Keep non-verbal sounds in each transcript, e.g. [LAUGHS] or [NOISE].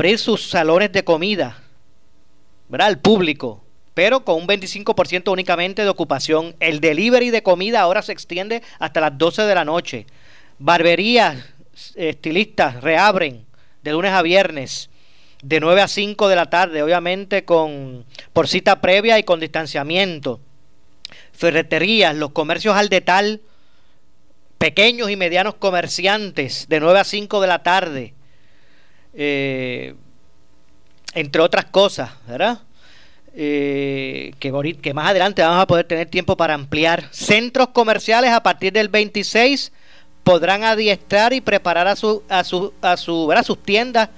abrir sus salones de comida, ¿verdad? Al público, pero con un 25% únicamente de ocupación. El delivery de comida ahora se extiende hasta las 12 de la noche. Barberías, estilistas reabren de lunes a viernes de 9 a 5 de la tarde, obviamente con por cita previa y con distanciamiento. Ferreterías, los comercios al detal, pequeños y medianos comerciantes de 9 a 5 de la tarde. Eh, entre otras cosas, ¿verdad? Eh, que, más adelante vamos a poder tener tiempo para ampliar. Centros comerciales a partir del 26 podrán adiestrar y preparar a, a, a sus tiendas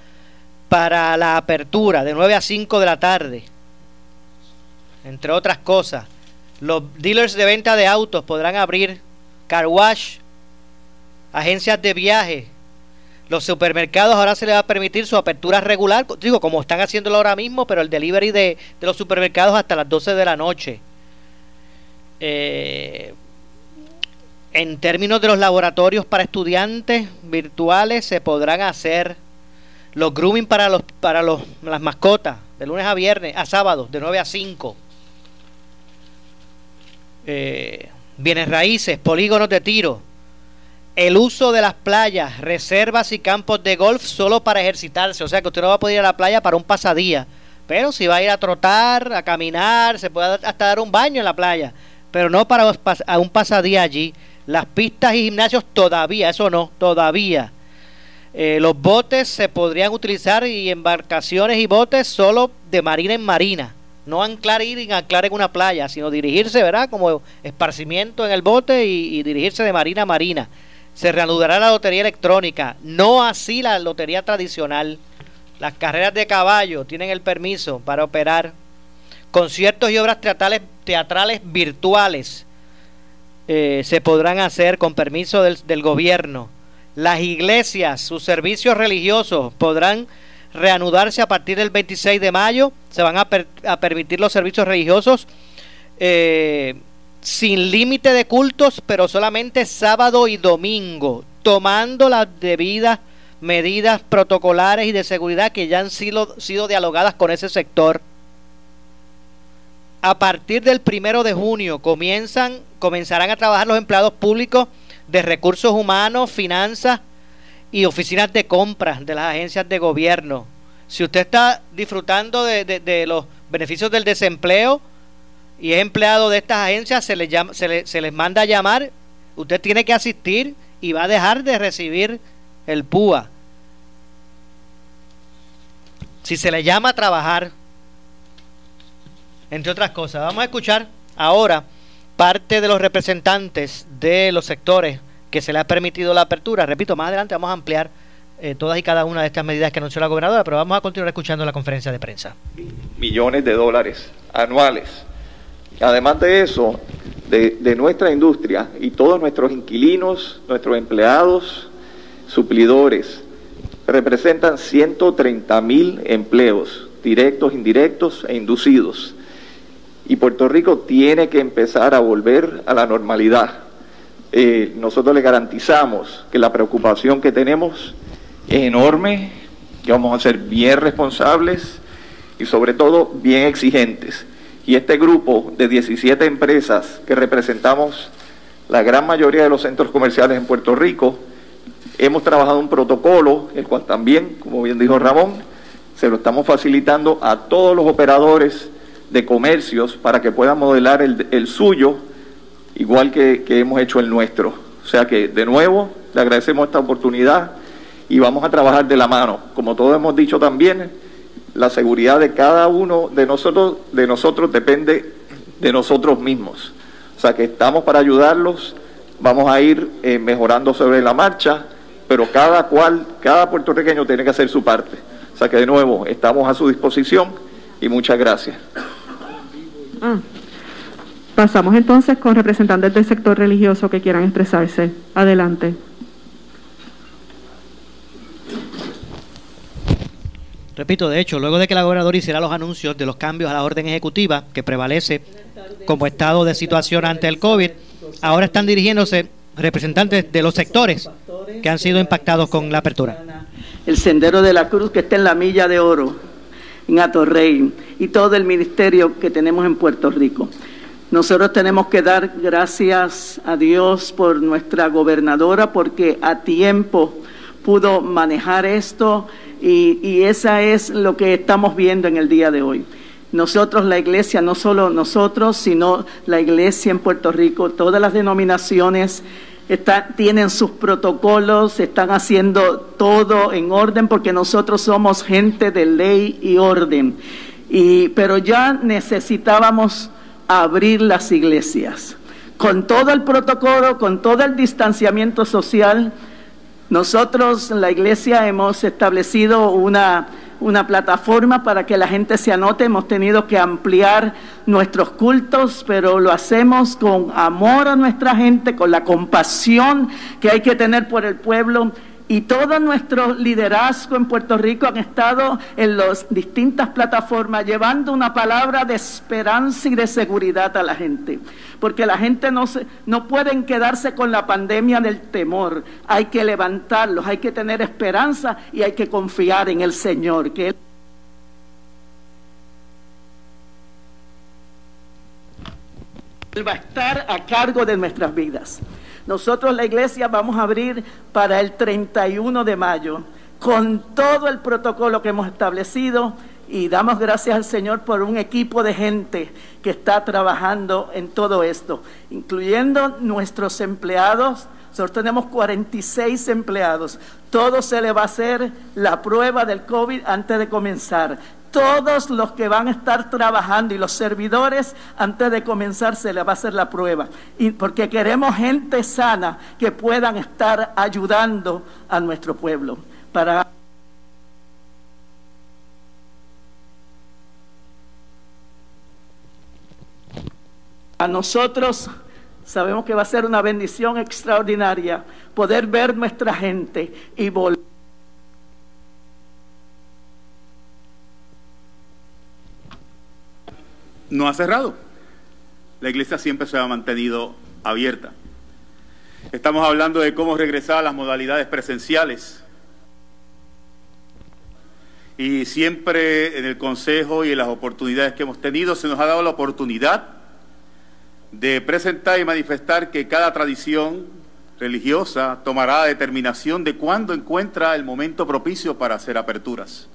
para la apertura de 9 a 5 de la tarde. Entre otras cosas, los dealers de venta de autos podrán abrir car wash, agencias de viaje. Los supermercados ahora se les va a permitir su apertura regular, digo, como están haciéndolo ahora mismo, pero el delivery de, de los supermercados hasta las 12 de la noche. Eh, en términos de los laboratorios para estudiantes virtuales, se podrán hacer los grooming para los para los, las mascotas, de lunes a viernes, a sábado, de 9 a 5. Eh, bienes raíces, polígonos de tiro. El uso de las playas, reservas y campos de golf solo para ejercitarse. O sea que usted no va a poder ir a la playa para un pasadía. Pero si va a ir a trotar, a caminar, se puede hasta dar un baño en la playa. Pero no para un pasadía allí. Las pistas y gimnasios todavía, eso no, todavía eh, los botes se podrían utilizar y embarcaciones y botes solo de marina en marina. No anclar ir y anclar en una playa, sino dirigirse, ¿verdad? Como esparcimiento en el bote y dirigirse de marina a marina. Se reanudará la lotería electrónica, no así la lotería tradicional. Las carreras de caballo tienen el permiso para operar. Conciertos y obras teatrales, virtuales eh, se podrán hacer con permiso del, del gobierno las iglesias, sus servicios religiosos podrán reanudarse a partir del 26 de mayo. Se van a, permitir los servicios religiosos eh, sin límite de cultos, pero solamente sábado y domingo, tomando las debidas medidas protocolares y de seguridad que ya han sido, sido dialogadas con ese sector. A partir del primero de junio comienzan, comenzarán a trabajar los empleados públicos de recursos humanos, finanzas y oficinas de compras de las agencias de gobierno. Si usted está disfrutando de, los beneficios del desempleo y es empleado de estas agencias, se les, se les manda a llamar, usted tiene que asistir y va a dejar de recibir el PUA. Si se le llama a trabajar, entre otras cosas. Vamos a escuchar ahora parte de los representantes de los sectores que se le ha permitido la apertura. Repito, más adelante vamos a ampliar eh, todas y cada una de estas medidas que anunció la gobernadora, pero vamos a continuar escuchando la conferencia de prensa. Millones de dólares anuales. Además de eso, de, nuestra industria y todos nuestros inquilinos, nuestros empleados, suplidores, representan 130 mil empleos directos, indirectos e inducidos y Puerto Rico tiene que empezar a volver a la normalidad. Eh, nosotros le garantizamos que la preocupación que tenemos es enorme, que vamos a ser bien responsables y sobre todo bien exigentes. Y este grupo de 17 empresas que representamos la gran mayoría de los centros comerciales en Puerto Rico, hemos trabajado un protocolo, el cual también, como bien dijo Ramón, se lo estamos facilitando a todos los operadores de comercios para que puedan modelar el, suyo igual que, hemos hecho el nuestro. O sea que de nuevo le agradecemos esta oportunidad y vamos a trabajar de la mano. Como todos hemos dicho también, la seguridad de cada uno de nosotros, de nosotros depende de nosotros mismos. O sea que estamos para ayudarlos, vamos a ir eh, mejorando sobre la marcha, pero cada cual, cada puertorriqueño tiene que hacer su parte. O sea que de nuevo, estamos a su disposición y muchas gracias. Ah. Pasamos entonces con representantes del sector religioso que quieran expresarse. Adelante. Repito, de hecho, luego de que la gobernadora hiciera los anuncios de los cambios a la orden ejecutiva que prevalece como estado de situación ante el COVID, ahora están dirigiéndose representantes de los sectores que han sido impactados con la apertura. el Sendero de la Cruz que está en la Milla de Oro, en Atorrey, y todo el ministerio que tenemos en Puerto Rico. Nosotros tenemos que dar gracias a Dios por nuestra gobernadora porque a tiempo pudo manejar esto y, esa es lo que estamos viendo en el día de hoy. Nosotros, la iglesia, no solo nosotros, sino la iglesia en Puerto Rico, todas las denominaciones tienen sus protocolos, están haciendo todo en orden porque nosotros somos gente de ley y orden. Y, pero ya necesitábamos abrir las iglesias. Con todo el protocolo, con todo el distanciamiento social, nosotros, la iglesia, hemos establecido una una plataforma para que la gente se anote. Hemos tenido que ampliar nuestros cultos, pero lo hacemos con amor a nuestra gente, con la compasión que hay que tener por el pueblo y todo nuestro liderazgo en Puerto Rico han estado en las distintas plataformas llevando una palabra de esperanza y de seguridad a la gente. Porque la gente no, se, no pueden quedarse con la pandemia del temor. Hay que levantarlos, hay que tener esperanza y hay que confiar en el Señor. Que Él va a estar a cargo de nuestras vidas. Nosotros la iglesia vamos a abrir para el 31 de mayo con todo el protocolo que hemos establecido y damos gracias al Señor por un equipo de gente que está trabajando en todo esto, incluyendo nuestros empleados. Nosotros tenemos 46 empleados. Todo se le va a hacer la prueba del COVID antes de comenzar todos los que van a estar trabajando y los servidores, antes de comenzar se les va a hacer la prueba. Y porque queremos gente sana que puedan estar ayudando a nuestro pueblo. Para a nosotros sabemos que va a ser una bendición extraordinaria poder ver nuestra gente y volver. No ha cerrado. La iglesia siempre se ha mantenido abierta. Estamos hablando de cómo regresar a las modalidades presenciales. Y siempre en el Consejo y en las oportunidades que hemos tenido se nos ha dado la oportunidad de presentar y manifestar que cada tradición religiosa tomará determinación de cuándo encuentra el momento propicio para hacer aperturas.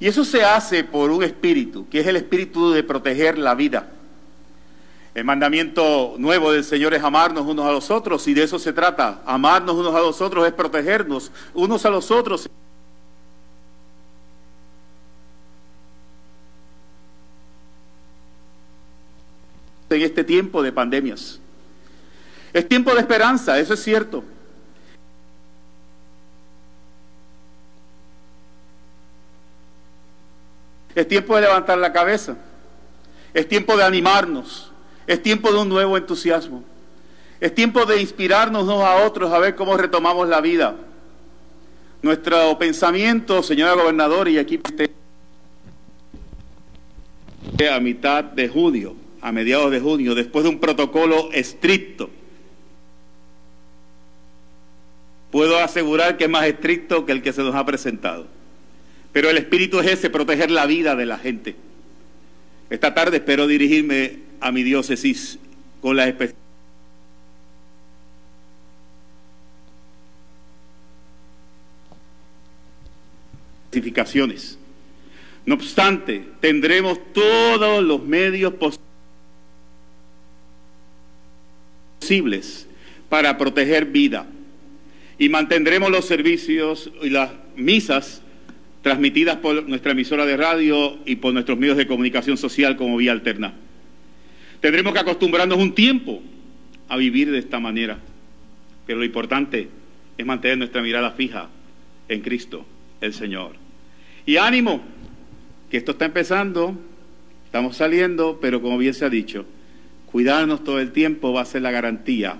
Y eso se hace por un espíritu, que es el espíritu de proteger la vida. El mandamiento nuevo del Señor es amarnos unos a los otros y de eso se trata. Amarnos unos a los otros es protegernos unos a los otros. En este tiempo de pandemias. Es tiempo de esperanza, eso es cierto. Es tiempo de levantar la cabeza. Es tiempo de animarnos. Es tiempo de un nuevo entusiasmo. Es tiempo de inspirarnos unos a otros a ver cómo retomamos la vida. Nuestro pensamiento, señora gobernadora, y aquí a mitad de junio, a mediados de junio, después de un protocolo estricto. Puedo asegurar que es más estricto que el que se nos ha presentado. Pero el espíritu es ese, proteger la vida de la gente. Esta tarde espero dirigirme a mi diócesis con las especificaciones. No obstante, tendremos todos los medios posibles para proteger vida y mantendremos los servicios y las misas transmitidas por nuestra emisora de radio y por nuestros medios de comunicación social como vía alterna. Tendremos que acostumbrarnos un tiempo a vivir de esta manera, pero lo importante es mantener nuestra mirada fija en Cristo, el Señor. Y ánimo, que esto está empezando, estamos saliendo, pero como bien se ha dicho, cuidarnos todo el tiempo va a ser la garantía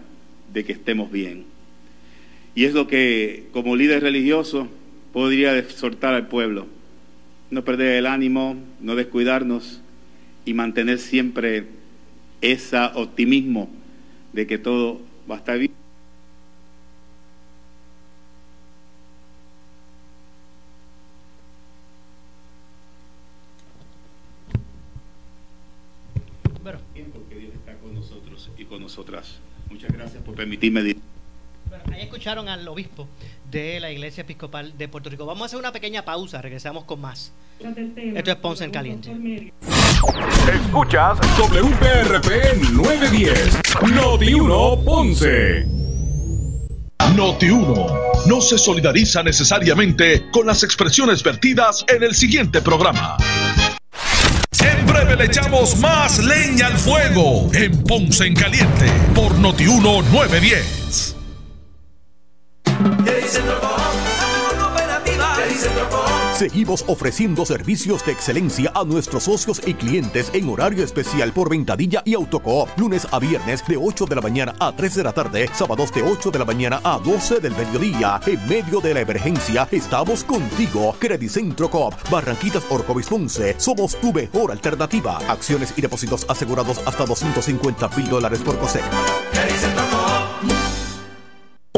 de que estemos bien. Y es lo que como líder religioso podría exhortar al pueblo. No perder el ánimo, no descuidarnos y mantener siempre ese optimismo de que todo va a estar bien. Bueno. Porque Dios está con nosotros y con nosotras. Muchas gracias por permitirme. Escucharon al obispo de la Iglesia Episcopal de Puerto Rico. Vamos a hacer una pequeña pausa, regresamos con más. Esto es Ponce en Caliente. Escuchas WPRP 910, Noti 1 Ponce. Noti 1 no se solidariza necesariamente con las expresiones vertidas en el siguiente programa. En breve le echamos más leña al fuego en Ponce en Caliente por Noti 1 910. Seguimos ofreciendo servicios de excelencia a nuestros socios y clientes en horario especial por Ventadilla y Autocoop, lunes a viernes de 8 de la mañana a 3 de la tarde, sábados de 8 de la mañana a 12 del mediodía. En medio de la emergencia, estamos contigo. Credicentro Coop, Barranquitas Orcovis Ponce, somos tu mejor alternativa. Acciones y depósitos asegurados hasta 250 mil dólares por COSEC.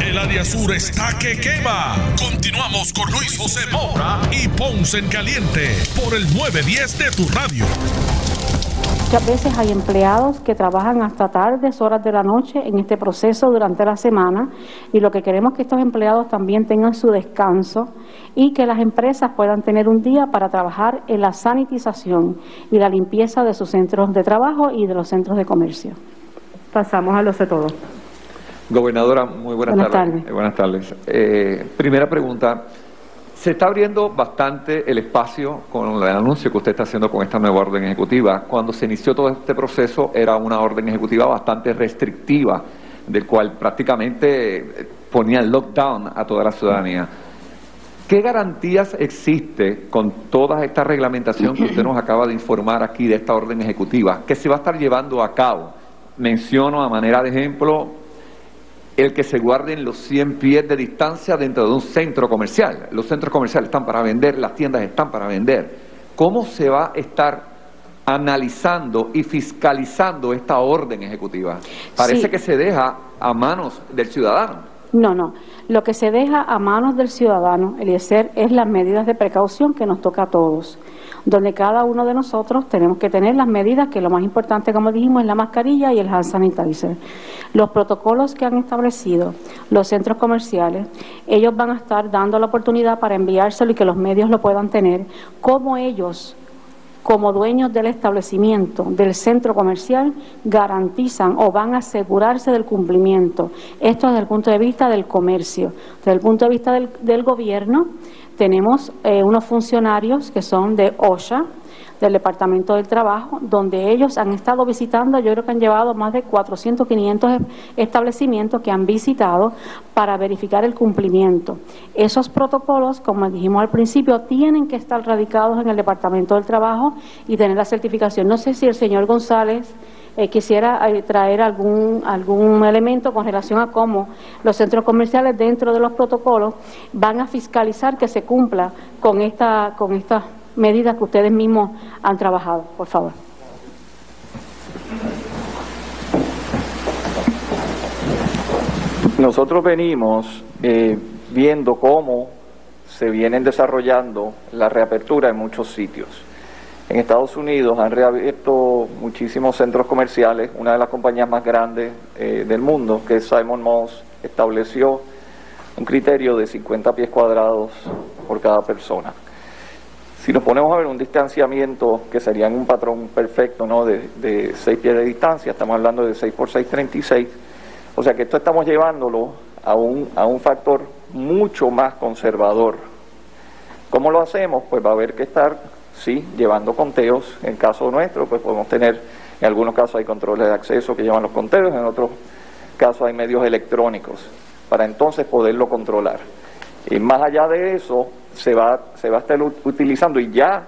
El área sur está que quema. Continuamos con Luis José Moura y Ponce en Caliente por el 910 de tu radio. Muchas veces hay empleados que trabajan hasta tardes, horas de la noche en este proceso durante la semana y lo que queremos es que estos empleados también tengan su descanso y que las empresas puedan tener un día para trabajar en la sanitización y la limpieza de sus centros de trabajo y de los centros de comercio. Pasamos a lo sé todo. Gobernadora, muy buenas, Buenas tardes. tardes. Eh, buenas tardes. Eh, primera pregunta. Se está abriendo bastante el espacio con el anuncio que usted está haciendo con esta nueva orden ejecutiva. Cuando se inició todo este proceso era una orden ejecutiva bastante restrictiva, del cual prácticamente eh, ponía el lockdown a toda la ciudadanía. ¿Qué garantías existe con toda esta reglamentación que usted nos acaba de informar aquí de esta orden ejecutiva que se va a estar llevando a cabo? Menciono a manera de ejemplo el que se guarden los 100 pies de distancia dentro de un centro comercial. Los centros comerciales están para vender, las tiendas están para vender. ¿Cómo se va a estar analizando y fiscalizando esta orden ejecutiva? Parece Sí. que se deja a manos del ciudadano. No, no. Lo que se deja a manos del ciudadano, Eliezer, es las medidas de precaución que nos toca a todos, donde cada uno de nosotros tenemos que tener las medidas, que lo más importante, como dijimos, es la mascarilla y el hand sanitizer. Los protocolos que han establecido los centros comerciales, ellos van a estar dando la oportunidad para enviárselo y que los medios lo puedan tener, como ellos como dueños del establecimiento, del centro comercial, garantizan o van a asegurarse del cumplimiento. Esto desde el punto de vista del comercio. Desde el punto de vista del, del gobierno, tenemos eh, unos funcionarios que son de OSHA, del Departamento del Trabajo, donde ellos han estado visitando, yo creo que han llevado más de 400, 500 establecimientos que han visitado para verificar el cumplimiento. Esos protocolos, como dijimos al principio, tienen que estar radicados en el Departamento del Trabajo y tener la certificación. No sé si el señor González eh, quisiera eh, traer algún, algún elemento con relación a cómo los centros comerciales dentro de los protocolos van a fiscalizar que se cumpla con esta, con estas medidas que ustedes mismos han trabajado. Por favor. Nosotros venimos eh, viendo cómo se vienen desarrollando la reapertura en muchos sitios. En Estados Unidos han reabierto muchísimos centros comerciales. Una de las compañías más grandes eh, del mundo, que es Simon Moss, estableció un criterio de 50 pies cuadrados por cada persona. Si nos ponemos a ver un distanciamiento que sería en un patrón perfecto, ¿no? De, de 6 pies de distancia, estamos hablando de 6 por 6, 36. O sea que esto estamos llevándolo a un, a un factor mucho más conservador. ¿Cómo lo hacemos? Pues va a haber que estar, sí, llevando conteos. En caso nuestro, pues podemos tener, en algunos casos hay controles de acceso que llevan los conteos, en otros casos hay medios electrónicos, para entonces poderlo controlar. Y más allá de eso, se va, se va a estar ut- utilizando y ya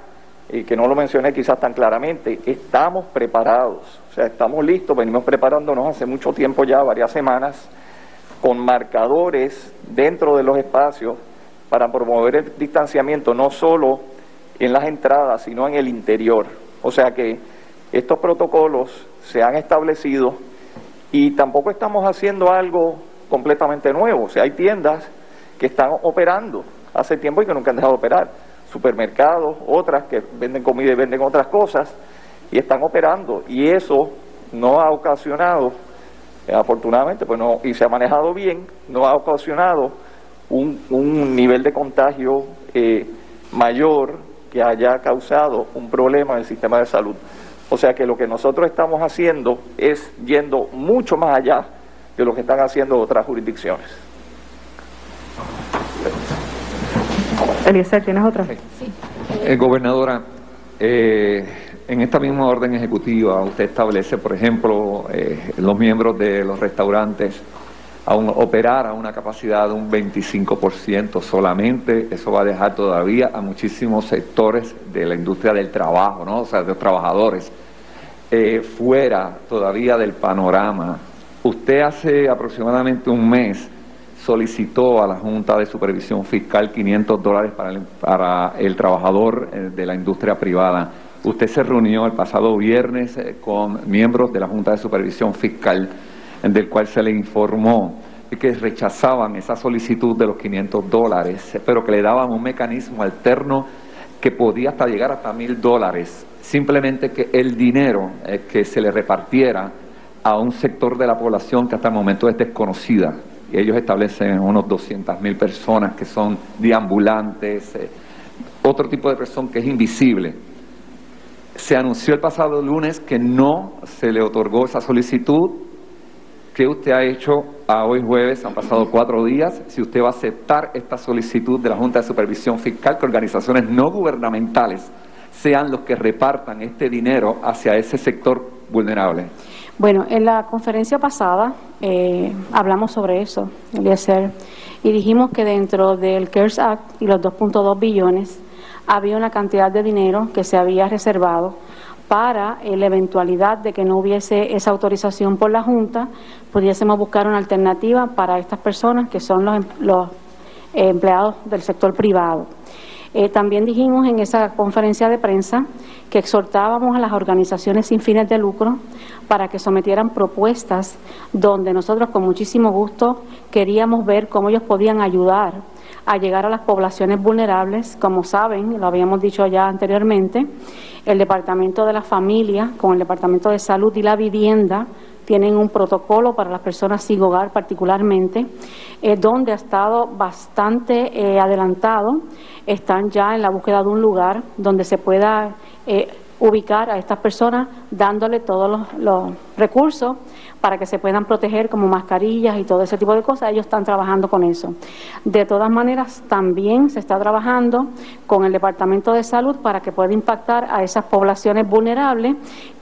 y que no lo mencioné quizás tan claramente, estamos preparados, o sea, estamos listos, venimos preparándonos hace mucho tiempo ya, varias semanas, con marcadores dentro de los espacios para promover el distanciamiento, no solo en las entradas, sino en el interior. O sea que estos protocolos se han establecido y tampoco estamos haciendo algo completamente nuevo. O sea, hay tiendas que están operando hace tiempo y que nunca han dejado de operar. Supermercados, otras que venden comida y venden otras cosas y están operando. Y eso no ha ocasionado eh, afortunadamente, pues no, y se ha manejado bien, no ha ocasionado un, nivel de contagio eh, mayor que haya causado un problema en el sistema de salud. O sea que lo que nosotros estamos haciendo es yendo mucho más allá de lo que están haciendo otras jurisdicciones. Eliezer, ¿tienes otra? Sí. Eh, gobernadora, eh, en esta misma orden ejecutiva usted establece, por ejemplo, eh, los miembros de los restaurantes a operar a una capacidad de un 25% solamente, eso va a dejar todavía a muchísimos sectores de la industria del trabajo, ¿no? o sea, de los trabajadores, eh, fuera todavía del panorama. Usted hace aproximadamente un mes solicitó a la Junta de Supervisión Fiscal 500 dólares para el, para el trabajador eh, de la industria privada. Usted se reunió el pasado viernes eh, con miembros de la Junta de Supervisión Fiscal, del cual se le informó que rechazaban esa solicitud de los 500 dólares, pero que le daban un mecanismo alterno que podía hasta llegar hasta mil dólares, simplemente que el dinero eh, que se le repartiera a un sector de la población que hasta el momento es desconocida. Y ellos establecen unos 200 mil personas que son deambulantes, eh, otro tipo de persona que es invisible se anunció el pasado lunes que no se le otorgó esa solicitud. ¿Qué usted ha hecho a hoy jueves? Han pasado cuatro días. Si usted va a aceptar esta solicitud de la Junta de Supervisión Fiscal, que organizaciones no gubernamentales sean los que repartan este dinero hacia ese sector vulnerable. Bueno, en la conferencia pasada eh, hablamos sobre eso, Eliezer, y dijimos que dentro del CARES Act y los 2.2 billones, había una cantidad de dinero que se había reservado para la eventualidad de que no hubiese esa autorización por la Junta, pudiésemos buscar una alternativa para estas personas que son los, em, los empleados del sector privado. Eh, también dijimos en esa conferencia de prensa que exhortábamos a las organizaciones sin fines de lucro para que sometieran propuestas donde nosotros con muchísimo gusto queríamos ver cómo ellos podían ayudar a llegar a las poblaciones vulnerables. Como saben, lo habíamos dicho ya anteriormente, el Departamento de la Familia con el Departamento de Salud y la Vivienda tienen un protocolo para las personas sin hogar particularmente, eh, donde ha estado bastante eh, adelantado. Están ya en la búsqueda de un lugar donde se pueda eh, ubicar a estas personas dándole todos los, recursos para que se puedan proteger como mascarillas y todo ese tipo de cosas. Ellos están trabajando con eso. De todas maneras, también se está trabajando con el Departamento de Salud para que pueda impactar a esas poblaciones vulnerables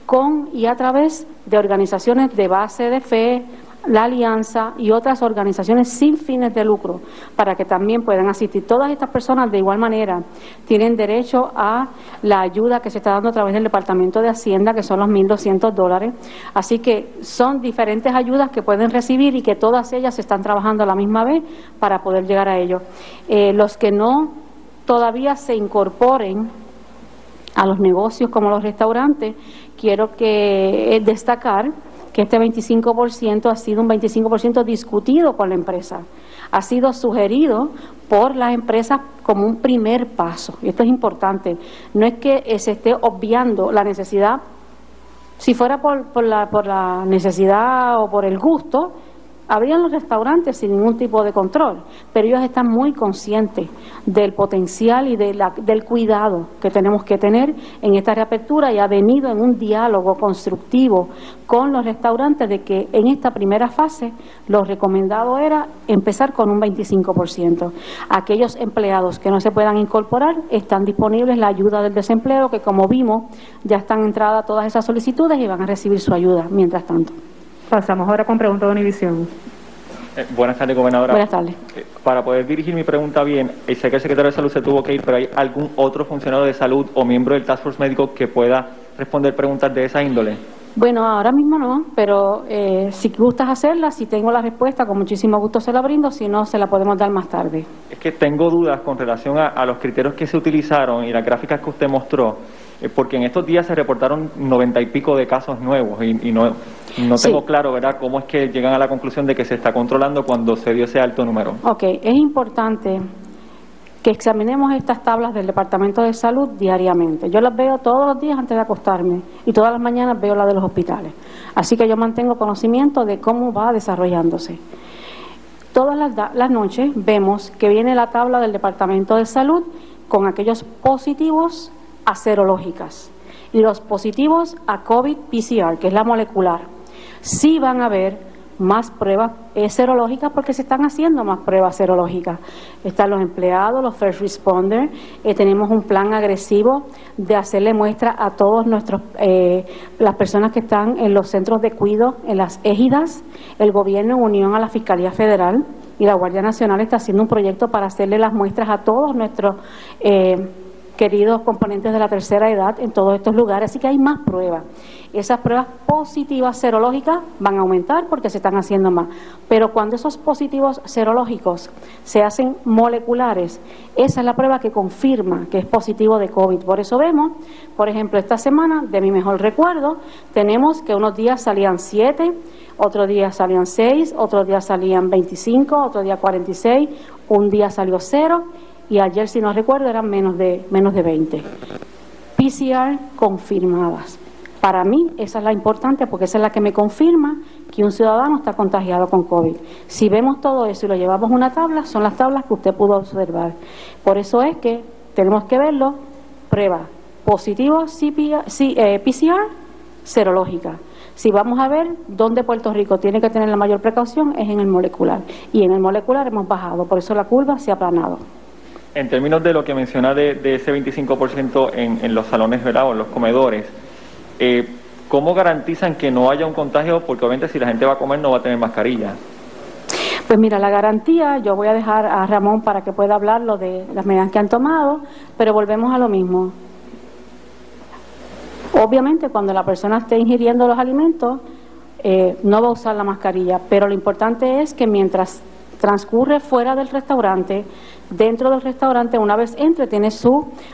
con y a través de organizaciones de base de fe, la Alianza y otras organizaciones sin fines de lucro para que también puedan asistir. Todas estas personas de igual manera tienen derecho a la ayuda que se está dando a través del Departamento de Hacienda, que son los 1.200 dólares. Así que son diferentes ayudas que pueden recibir y que todas ellas se están trabajando a la misma vez para poder llegar a ellos. Eh, los que no todavía se incorporen a los negocios como los restaurantes, quiero que eh, destacar que este 25% ha sido un 25% discutido con la empresa. Ha sido sugerido por las empresas como un primer paso. Y esto es importante. No es que eh, se esté obviando la necesidad. Si fuera por, por, la, por la necesidad o por el gusto, Habrían los restaurantes sin ningún tipo de control, pero ellos están muy conscientes del potencial y del cuidado que tenemos que tener en esta reapertura y ha venido en un diálogo constructivo con los restaurantes de que en esta primera fase lo recomendado era empezar con un 25%. Aquellos empleados que no se puedan incorporar están disponibles la ayuda del desempleo que como vimos ya están entradas todas esas solicitudes y van a recibir su ayuda mientras tanto. Pasamos ahora con pregunta de Univisión. Eh, buenas tardes, gobernadora. Buenas tardes. Eh, para poder dirigir mi pregunta bien, eh, sé que el secretario de Salud se tuvo que ir, pero ¿hay algún otro funcionario de salud o miembro del Task Force Médico que pueda responder preguntas de esa índole? Bueno, ahora mismo no, pero eh, si gustas hacerla, si tengo la respuesta, con muchísimo gusto se la brindo, si no, se la podemos dar más tarde. Es que tengo dudas con relación a, a los criterios que se utilizaron y las gráficas que usted mostró, porque en estos días se reportaron noventa y pico de casos nuevos y, y no, no Sí. tengo claro, ¿verdad?, cómo es que llegan a la conclusión de que se está controlando cuando se dio ese alto número. Ok, es importante que examinemos estas tablas del Departamento de Salud diariamente. Yo las veo todos los días antes de acostarme y todas las mañanas veo la de los hospitales. Así que yo mantengo conocimiento de cómo va desarrollándose. Todas las, las noches vemos que viene la tabla del Departamento de Salud con aquellos positivos a serológicas y los positivos a COVID-PCR, que es la molecular. Sí van a haber más pruebas serológicas porque se están haciendo más pruebas serológicas. Están los empleados, los first responders, eh, tenemos un plan agresivo de hacerle muestra a todos nuestros, eh, las personas que están en los centros de cuido, en las égidas, el gobierno en unión a la Fiscalía Federal y la Guardia Nacional está haciendo un proyecto para hacerle las muestras a todos nuestros eh, queridos componentes de la tercera edad en todos estos lugares, así que hay más pruebas. Esas pruebas positivas serológicas van a aumentar porque se están haciendo más, pero cuando esos positivos serológicos se hacen moleculares, esa es la prueba que confirma que es positivo de COVID. Por eso vemos, por ejemplo, esta semana, de mi mejor recuerdo, tenemos que unos días salían 7, otros días salían 6, otros días salían 25, otro día 46, un día salió 0 y ayer, si no recuerdo, eran menos de, menos de 20. PCR confirmadas. Para mí esa es la importante porque esa es la que me confirma que un ciudadano está contagiado con COVID. Si vemos todo eso y lo llevamos a una tabla, son las tablas que usted pudo observar. Por eso es que tenemos que verlo, prueba positivo sí, eh, PCR, serológica. Si vamos a ver dónde Puerto Rico tiene que tener la mayor precaución es en el molecular. Y en el molecular hemos bajado, por eso la curva se ha aplanado. En términos de lo que menciona de, de ese 25% en, en los salones ¿verdad? o en los comedores, eh, ¿cómo garantizan que no haya un contagio? Porque obviamente si la gente va a comer no va a tener mascarilla. Pues mira, la garantía, yo voy a dejar a Ramón para que pueda hablar lo de las medidas que han tomado, pero volvemos a lo mismo. Obviamente, cuando la persona esté ingiriendo los alimentos, eh, no va a usar la mascarilla, pero lo importante es que mientras transcurre fuera del restaurante, dentro del restaurante, una vez entre, tiene su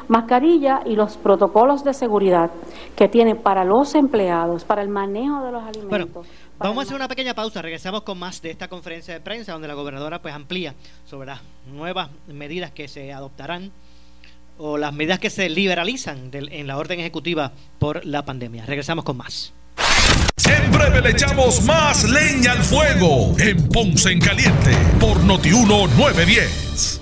mascarilla y los protocolos de seguridad que tiene para los empleados, para el manejo de los alimentos. Vamos a hacer una pequeña pausa, regresamos con más de esta conferencia de prensa donde la gobernadora pues amplía sobre las nuevas medidas que se adoptarán o las medidas que se liberalizan del- en la orden ejecutiva por la pandemia. Regresamos con más. En breve le echamos más leña al fuego en Ponce en Caliente por Notiuno 910.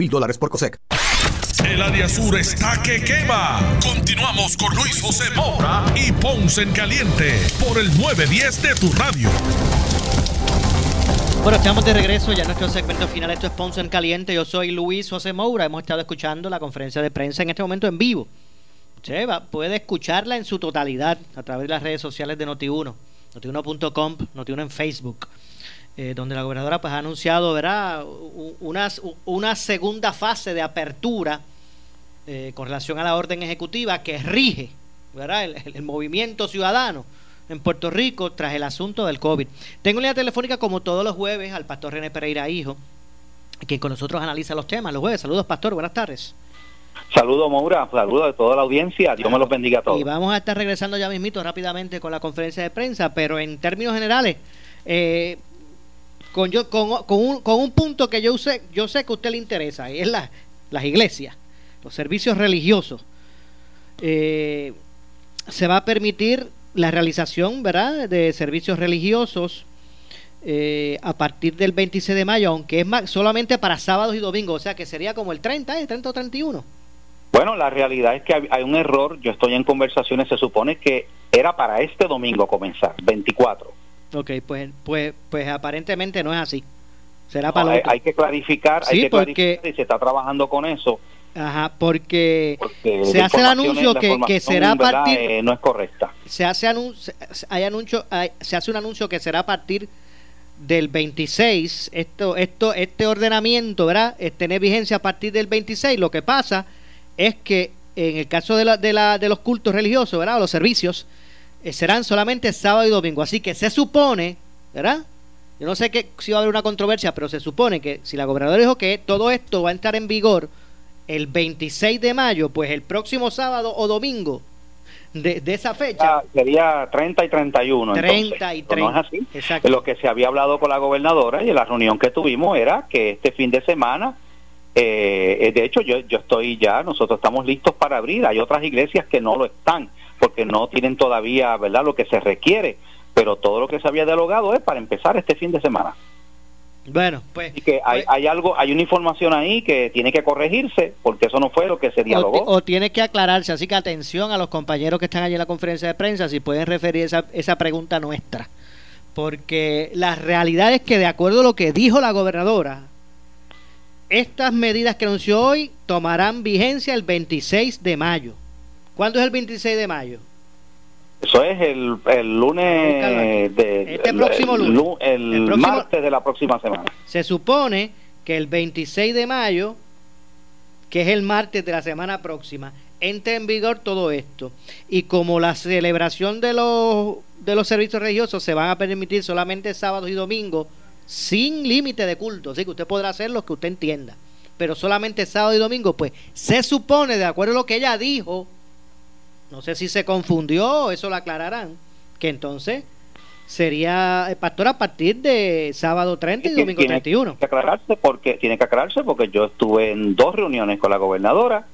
dólares por COSEC. El área sur está que quema. Continuamos con Luis José Moura y Ponce en Caliente por el 910 de tu radio. Bueno, estamos de regreso ya en nuestro segmento final. Esto es Ponce en Caliente. Yo soy Luis José Moura. Hemos estado escuchando la conferencia de prensa en este momento en vivo. Usted va- puede escucharla en su totalidad a través de las redes sociales de Noti1, notiuno.com, Noti1 en Facebook, eh, donde la gobernadora pues, ha anunciado ¿verdad? U- unas- u- una segunda fase de apertura eh, con relación a la orden ejecutiva que rige ¿verdad? El, movimiento ciudadano en Puerto Rico tras el asunto del COVID. Tengo línea telefónica como todos los jueves al pastor René Pereira Hijo, quien con nosotros analiza los temas los jueves. Saludos, pastor, buenas tardes. Saludos, Maura, saludos de toda la audiencia, Dios me los bendiga a todos. Y vamos a estar regresando ya mismito rápidamente con la conferencia de prensa, pero en términos generales, eh, con, yo, con, un, con un punto que yo sé, yo sé que a usted le interesa, y es la, las iglesias, los servicios religiosos. Eh, se va a permitir la realización, ¿verdad?, de servicios religiosos eh, a partir del 26 de mayo, aunque es solamente para sábados y domingos, o sea que sería como el 30, ¿eh? 30 o 31. Bueno, la realidad es que hay un error, yo estoy en conversaciones, se supone que era para este domingo comenzar, 24. Ok, pues, pues, pues aparentemente no es así. Será para hay, hay, que clarificar, hay que clarificar y se está trabajando con eso. Ajá, porque, se hace el anuncio que, que, será a partir eh, no es correcta. Se hace anuncio, hay anuncio, se hace un anuncio que será a partir del 26, esto, esto, este ordenamiento, ¿verdad? Tener vigencia a partir del 26. Lo que pasa es que en el caso de, la, de, la, de los cultos religiosos, ¿verdad? los servicios, serán solamente sábado y domingo. Así que se supone, ¿verdad? Yo no sé que, si va a haber una controversia, pero se supone que si la gobernadora dijo que todo esto va a entrar en vigor el 26 de mayo, pues el próximo sábado o domingo de, esa fecha. sería 30 y 31. 30 y 30. No es así. Exacto. Lo que se había hablado con la gobernadora y en la reunión que tuvimos era que este fin de semana, eh, eh, de hecho yo, yo estoy ya, nosotros estamos listos para abrir. Hay otras iglesias que no lo están porque no tienen todavía, ¿verdad?, lo que se requiere. Pero todo lo que se había dialogado es para empezar este fin de semana. Bueno, pues. Y que hay, pues- hay, algo, hay una información ahí que tiene que corregirse, porque eso no fue lo que se dialogó. O, tiene que aclararse, así que atención a los compañeros que están allí en la conferencia de prensa, si pueden referir esa, esa pregunta nuestra. Porque la realidad es que, de acuerdo a lo que dijo la gobernadora, estas medidas que anunció hoy tomarán vigencia el 26 de mayo. ¿Cuándo es el 26 de mayo? Eso es el, el lunes de este próximo lunes, el, martes de la próxima semana. Se supone que el 26 de mayo, que es el martes de la semana próxima, entre en vigor todo esto. Y como la celebración de los de los servicios religiosos se van a permitir solamente sábados y domingos, sin límite de culto, así que usted podrá hacer lo que usted entienda, pero solamente sábado y domingo, pues se supone, de acuerdo a lo que ella dijo, no sé si se confundió, eso lo aclararán, que entonces sería el pastor a partir de sábado 30 y domingo 31. Tiene que aclararse porque tiene que aclararse porque yo estuve en dos reuniones con la gobernadora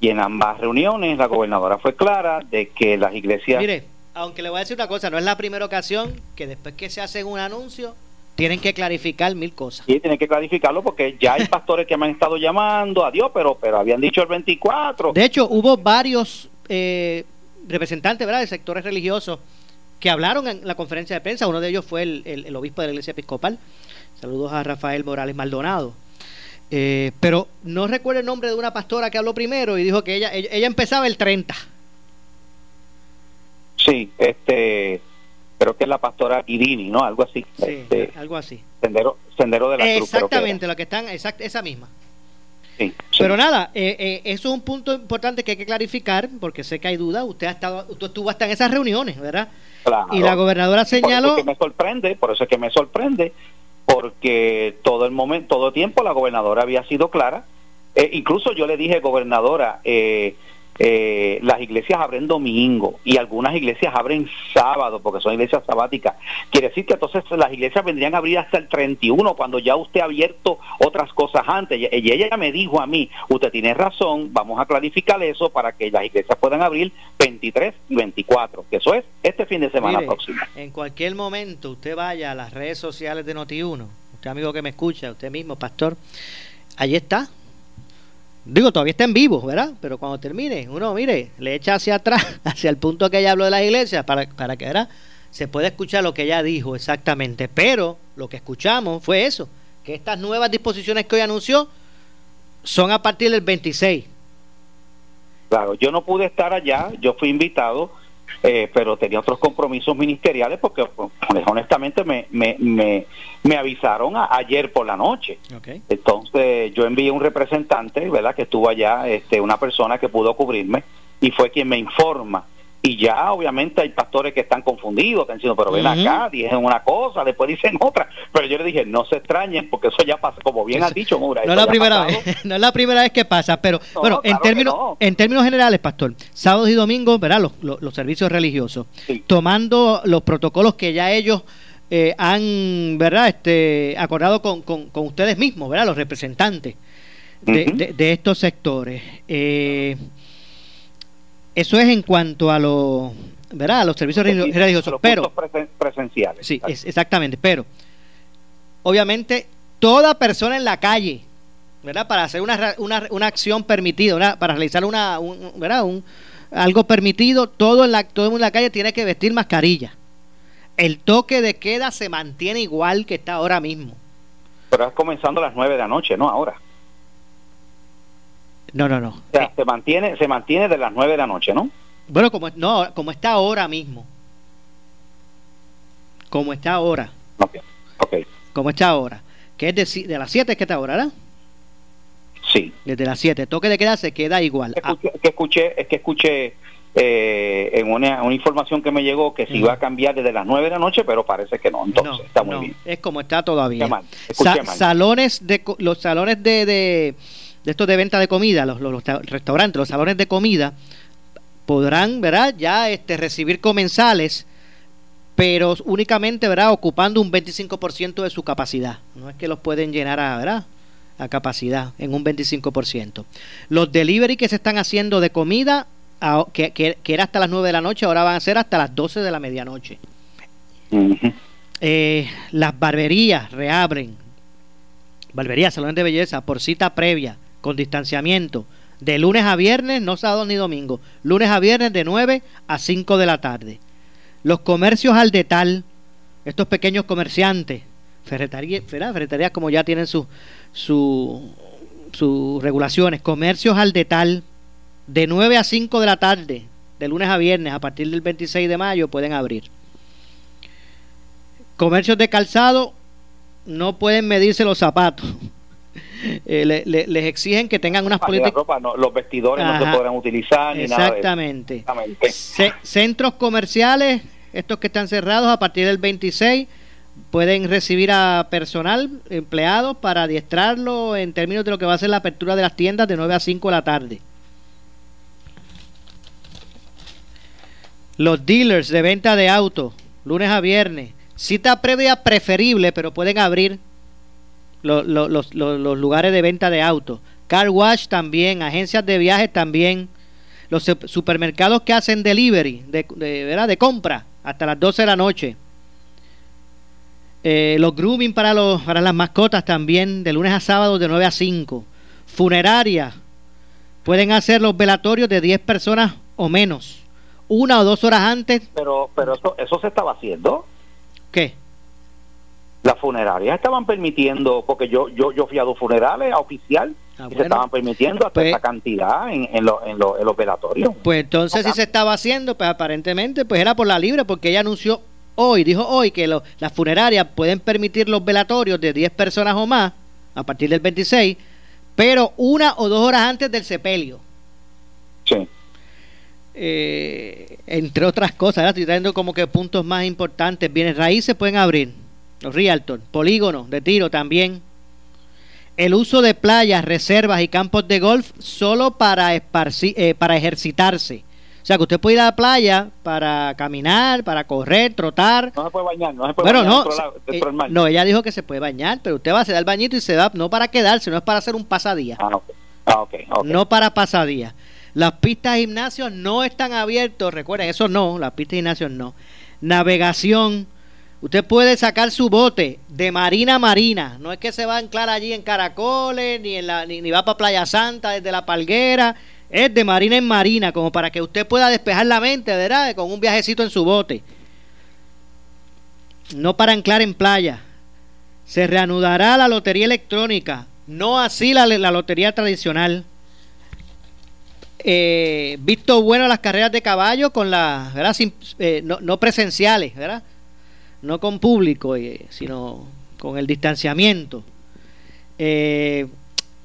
y en ambas reuniones la gobernadora fue clara de que las iglesias Mire, aunque le voy a decir una cosa, no es la primera ocasión que después que se hace un anuncio tienen que clarificar mil cosas. Sí, tienen que clarificarlo porque ya hay pastores que me han estado llamando a Dios, pero pero habían dicho el 24. De hecho, hubo varios eh, representantes ¿verdad? de sectores religiosos que hablaron en la conferencia de prensa. Uno de ellos fue el, obispo de la iglesia episcopal. Saludos a Rafael Morales Maldonado. Eh, pero no recuerdo el nombre de una pastora que habló primero y dijo que ella, ella, empezaba el 30. Sí, este, creo que es la pastora Irini, ¿no? Algo así. Sí, este, algo así. Sendero, sendero de la Cruz. Exactamente, lo que están, exact, esa misma. Pero nada, eh, eh, eso es un punto importante que hay que clarificar, porque sé que hay dudas. Usted ha estado, usted estuvo hasta en esas reuniones, ¿verdad? Y la gobernadora señaló. Por eso que me sorprende, por eso es que me sorprende, porque todo el momento, todo tiempo la gobernadora había sido clara. Eh, incluso yo le dije, gobernadora, eh, eh, las iglesias abren domingo y algunas iglesias abren sábado porque son iglesias sabáticas. Quiere decir que entonces las iglesias vendrían a abrir hasta el 31 cuando ya usted ha abierto otras cosas antes. Y ella me dijo a mí, usted tiene razón, vamos a clarificar eso para que las iglesias puedan abrir 23 y 24, que eso es este fin de semana próximo. En cualquier momento usted vaya a las redes sociales de Noti1, usted amigo que me escucha, usted mismo, pastor, allí está, Digo, todavía está en vivo, ¿verdad? Pero cuando termine, uno, mire, le echa hacia atrás, [LAUGHS] hacia el punto que ella habló de la iglesia, para, para que, ¿verdad? Se puede escuchar lo que ella dijo exactamente. Pero lo que escuchamos fue eso, que estas nuevas disposiciones que hoy anunció son a partir del 26. Claro, yo no pude estar allá, yo fui invitado, eh, pero tenía otros compromisos ministeriales porque pues, honestamente me, me, me, avisaron ayer por la noche. Entonces yo envié un representante, ¿verdad? Que estuvo allá, este, una persona que pudo cubrirme y fue quien me informa y ya obviamente hay pastores que están confundidos, están diciendo, pero ven acá, dicen una cosa, después dicen otra. Pero yo le dije, no se extrañen, porque eso ya pasa, como bien has dicho, Mura. No es la primera vez, [LAUGHS] no es la primera vez que pasa, pero bueno, en términos en términos generales, pastor, sábados y domingos, verá los, los, servicios religiosos, tomando los protocolos que ya ellos eh, han, ¿verdad? Este, acordado con, con, ustedes mismos, ¿verdad? Los representantes de, de, estos sectores. Eh, eso es en cuanto a los, ¿verdad? A los servicios religiosos, pero presenciales. Sí, exactamente, pero obviamente toda persona en la calle, ¿verdad? Para hacer una, una, una acción permitida, para realizar una, ¿verdad? Un, algo permitido, todo en la todo en la calle tiene que vestir mascarilla. El toque de queda se mantiene igual que está ahora mismo. Pero es comenzando a las 9 de la noche, no ahora. No, no, no. O sea, se mantiene, se mantiene de las 9 de la noche, ¿no? Bueno, como, no, como está ahora mismo. Como está ahora. Ok. Como está ahora. Que es de, de las 7 que está ahora, ¿verdad? Sí. Desde las 7. Toque de queda se queda igual. Escuché, que escuché, es que escuché eh, en una, información que me llegó que se iba a cambiar desde las 9 de la noche, pero parece que no. Entonces, está muy bien. Es como está todavía. Salones de, los salones de de estos de venta de comida, los, restaurantes, los salones de comida, podrán, ¿verdad? Ya este, recibir comensales, pero únicamente, ¿verdad? Ocupando un 25% de su capacidad. No es que los pueden llenar a, ¿verdad? A capacidad en un 25%. Los delivery que se están haciendo de comida, que, que, era hasta las 9 de la noche, ahora van a ser hasta las 12 de la medianoche. Eh, las barberías reabren. Barberías, salones de belleza, por cita previa con distanciamiento, de lunes a viernes, no sábado ni domingo, lunes a viernes de 9 a 5 de la tarde. Los comercios al detal, estos pequeños comerciantes, ferreterías, ferreterías como ya tienen sus su, sus regulaciones, comercios al detal, de 9 a 5 de la tarde, de lunes a viernes, a partir del 26 de mayo pueden abrir. Comercios de calzado no pueden medirse los zapatos. Eh, les exigen que tengan unas políticas. los vestidores no se podrán utilizar. Ni Exactamente. Nada centros comerciales, estos que están cerrados a partir del 26, pueden recibir a personal, empleados, para adiestrarlo en términos de lo que va a ser la apertura de las tiendas de 9 a 5 de la tarde. Los dealers de venta de autos, lunes a viernes. Cita previa preferible, pero pueden abrir los, los, los, lugares de venta de autos. Car wash también, agencias de viajes también. Los supermercados que hacen delivery, de, ¿verdad? de compra, hasta las 12 de la noche. Eh, los grooming para, los, para las mascotas también, de lunes a sábado de 9 a 5. Funerarias, pueden hacer los velatorios de 10 personas o menos, una o dos horas antes. Pero, pero eso, eso se estaba haciendo. ¿Qué? Las funerarias estaban permitiendo, porque yo yo yo fui a dos funerales a oficial, ah, y se estaban permitiendo hasta pues esa cantidad en, en, en, los velatorios. Pues entonces si se estaba haciendo, pues aparentemente pues era por la libre, porque ella anunció hoy, dijo hoy que las funerarias pueden permitir los velatorios de 10 personas o más a partir del 26, pero una o dos horas antes del sepelio. Sí. Eh, entre otras cosas, estoy trayendo como que puntos más importantes. Bienes raíces pueden abrir los Realtor, polígonos de tiro también. El uso de playas, reservas y campos de golf solo para, eh, para ejercitarse. O sea, que usted puede ir a la playa para caminar, para correr, trotar. No se puede bañar, no se puede bueno, no, eh, no, ella dijo que se puede bañar, pero usted va a hacer el bañito y se va, no para quedarse, no es para hacer un pasadía. Ah, ah okay. No para pasadía. Las pistas de gimnasio no están abiertos, recuerden, eso no, las pistas de gimnasio no. Navegación, Usted puede sacar su bote de marina a marina. No es que se va a anclar allí en Caracoles, ni, en la, ni, va para Playa Santa desde la Palguera. Es de marina en marina, como para que usted pueda despejar la mente, ¿verdad? Con un viajecito en su bote. No para anclar en playa. Se reanudará la lotería electrónica. No así la, lotería tradicional. Eh, visto bueno las carreras de caballo con las, ¿verdad? Eh, no, no presenciales, ¿verdad? No con público, eh, sino con el distanciamiento. Eh,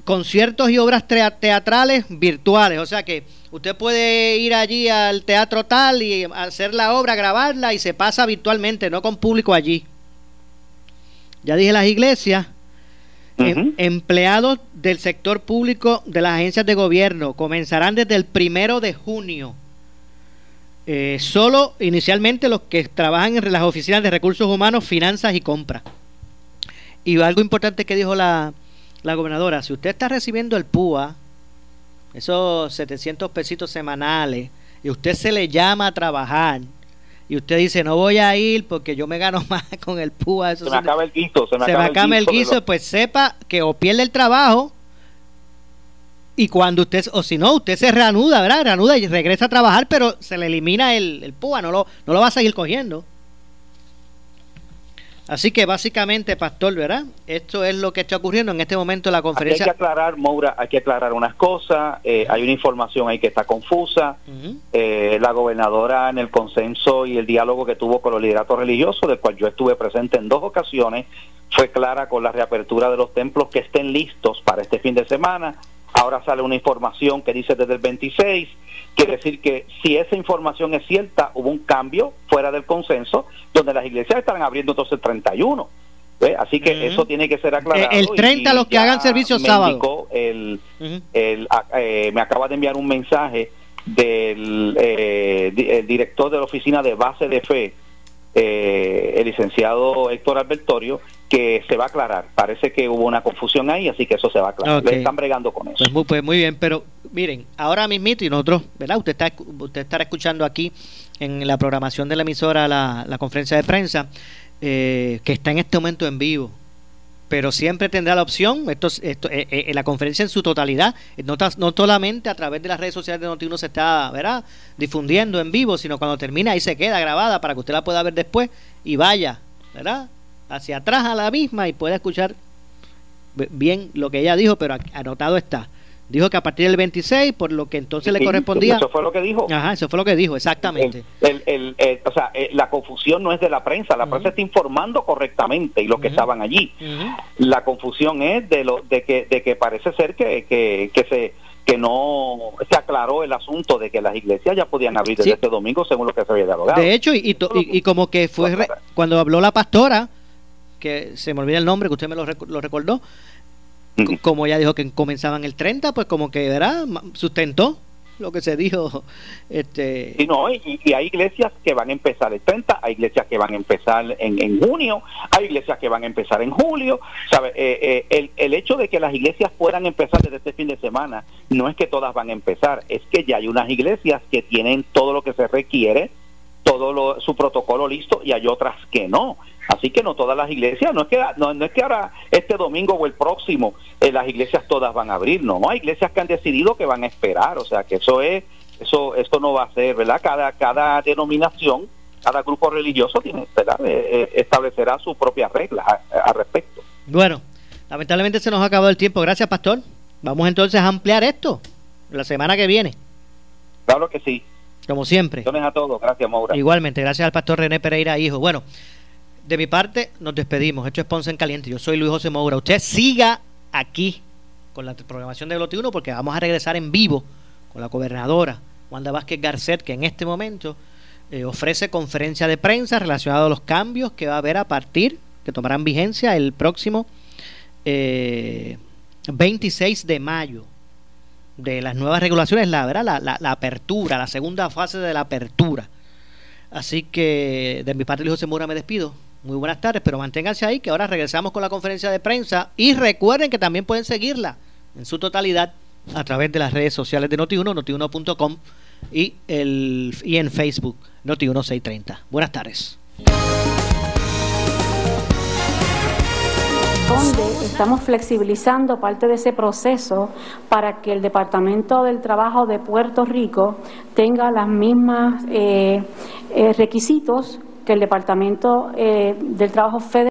conciertos y obras teatrales virtuales. O sea que usted puede ir allí al teatro tal y hacer la obra, grabarla y se pasa virtualmente, no con público allí. Ya dije las iglesias. Em, empleados del sector público de las agencias de gobierno comenzarán desde el primero de junio. Eh, solo inicialmente los que trabajan en las oficinas de recursos humanos, finanzas y compras. Y algo importante que dijo la, la gobernadora, si usted está recibiendo el PUA, esos 700 pesitos semanales, y usted se le llama a trabajar, y usted dice, no voy a ir porque yo me gano [LAUGHS] más con el PUA. Eso se me acaba el guiso. Se me, acaba, el guiso, pues sepa que o pierde el trabajo, y cuando usted, o si no, usted se reanuda, ¿verdad? Reanuda y regresa a trabajar, pero se le elimina el, el PUA, no lo, no lo va a seguir cogiendo. Así que básicamente, Pastor, ¿verdad? Esto es lo que está ocurriendo en este momento en la conferencia. hay que aclarar, Moura, hay que aclarar unas cosas. Eh, hay una información ahí que está confusa. Eh, la gobernadora en el consenso y el diálogo que tuvo con los lideratos religiosos, del cual yo estuve presente en dos ocasiones, fue clara con la reapertura de los templos que estén listos para este fin de semana. Ahora sale una información que dice desde el 26 Quiere decir que si esa información es cierta, hubo un cambio fuera del consenso, donde las iglesias están abriendo entonces el 31. Así que eso tiene que ser aclarado. El 30 los que hagan servicio sábado. El, el, eh, me acaba de enviar un mensaje del eh, director de la oficina de base de fe, eh, el licenciado Héctor Albertorio, que se va a aclarar. Parece que hubo una confusión ahí, así que eso se va a aclarar. Le están bregando con eso. Pues muy, pues muy, bien, pero miren, ahora mismo y nosotros, ¿verdad? Usted, está, usted estará escuchando aquí en la programación de la emisora la, la conferencia de prensa eh, que está en este momento en vivo. Pero siempre tendrá la opción, esto, esto eh, eh, la conferencia en su totalidad, no, no solamente a través de las redes sociales de Notiuno se está ¿verdad? difundiendo en vivo, sino cuando termina ahí se queda grabada para que usted la pueda ver después y vaya, ¿verdad? Hacia atrás a la misma y puede escuchar bien lo que ella dijo, pero anotado está. Dijo que a partir del 26, por lo que entonces le correspondía. Eso fue lo que dijo. Ajá, eso fue lo que dijo, exactamente. El, o sea, eh, la confusión no es de la prensa, la prensa está informando correctamente y los que estaban allí. La confusión es de lo de que de que parece ser que, que, que se que no se aclaró el asunto de que las iglesias ya podían abrir desde este domingo según lo que se había dialogado. De hecho, y, y, como que fue cuando habló la pastora, que se me olvida el nombre, que usted me lo, lo recordó, como ya dijo que comenzaban el 30, pues como que, ¿verdad? Sustentó lo que se dijo. Este... Y, no, y, hay iglesias que van a empezar el 30, hay iglesias que van a empezar en, en junio, hay iglesias que van a empezar en julio. ¿sabe? Eh, eh, el, el hecho de que las iglesias puedan empezar desde este fin de semana no es que todas van a empezar, es que ya hay unas iglesias que tienen todo lo que se requiere todo su protocolo listo y hay otras que no. Así que no todas las iglesias, no es que no, es que ahora este domingo o el próximo eh, las iglesias todas van a abrir, no, hay iglesias que han decidido que van a esperar, o sea que eso es eso esto no va a ser, ¿verdad? Cada cada denominación, cada grupo religioso tiene, ¿verdad? Eh, eh, establecerá sus propias reglas al respecto. Bueno, lamentablemente se nos ha acabado el tiempo. Gracias, pastor. Vamos entonces a ampliar esto la semana que viene. Claro que sí. Como siempre. a todos. Gracias, Maura. Igualmente, gracias al pastor René Pereira, hijo. Bueno, de mi parte, nos despedimos. Esto es Ponce en Caliente. Yo soy Luis José Moura. Usted siga aquí con la programación de Gloti 1 porque vamos a regresar en vivo con la gobernadora Wanda Vázquez Garcet, que en este momento eh, ofrece conferencia de prensa relacionada a los cambios que va a haber a partir, que tomarán vigencia el próximo 26 eh, de mayo de las nuevas regulaciones, la, ¿verdad? La, la, apertura, la segunda fase de la apertura. Así que de mi parte, Luis José Mora, me despido. Muy buenas tardes, pero manténganse ahí que ahora regresamos con la conferencia de prensa y recuerden que también pueden seguirla en su totalidad a través de las redes sociales de Noti1, notiuno.com y, el, y en Facebook, Noti1630. Buenas tardes. Donde estamos flexibilizando parte de ese proceso para que el Departamento del Trabajo de Puerto Rico tenga los mismos eh, eh, requisitos que el Departamento eh, del Trabajo Federal.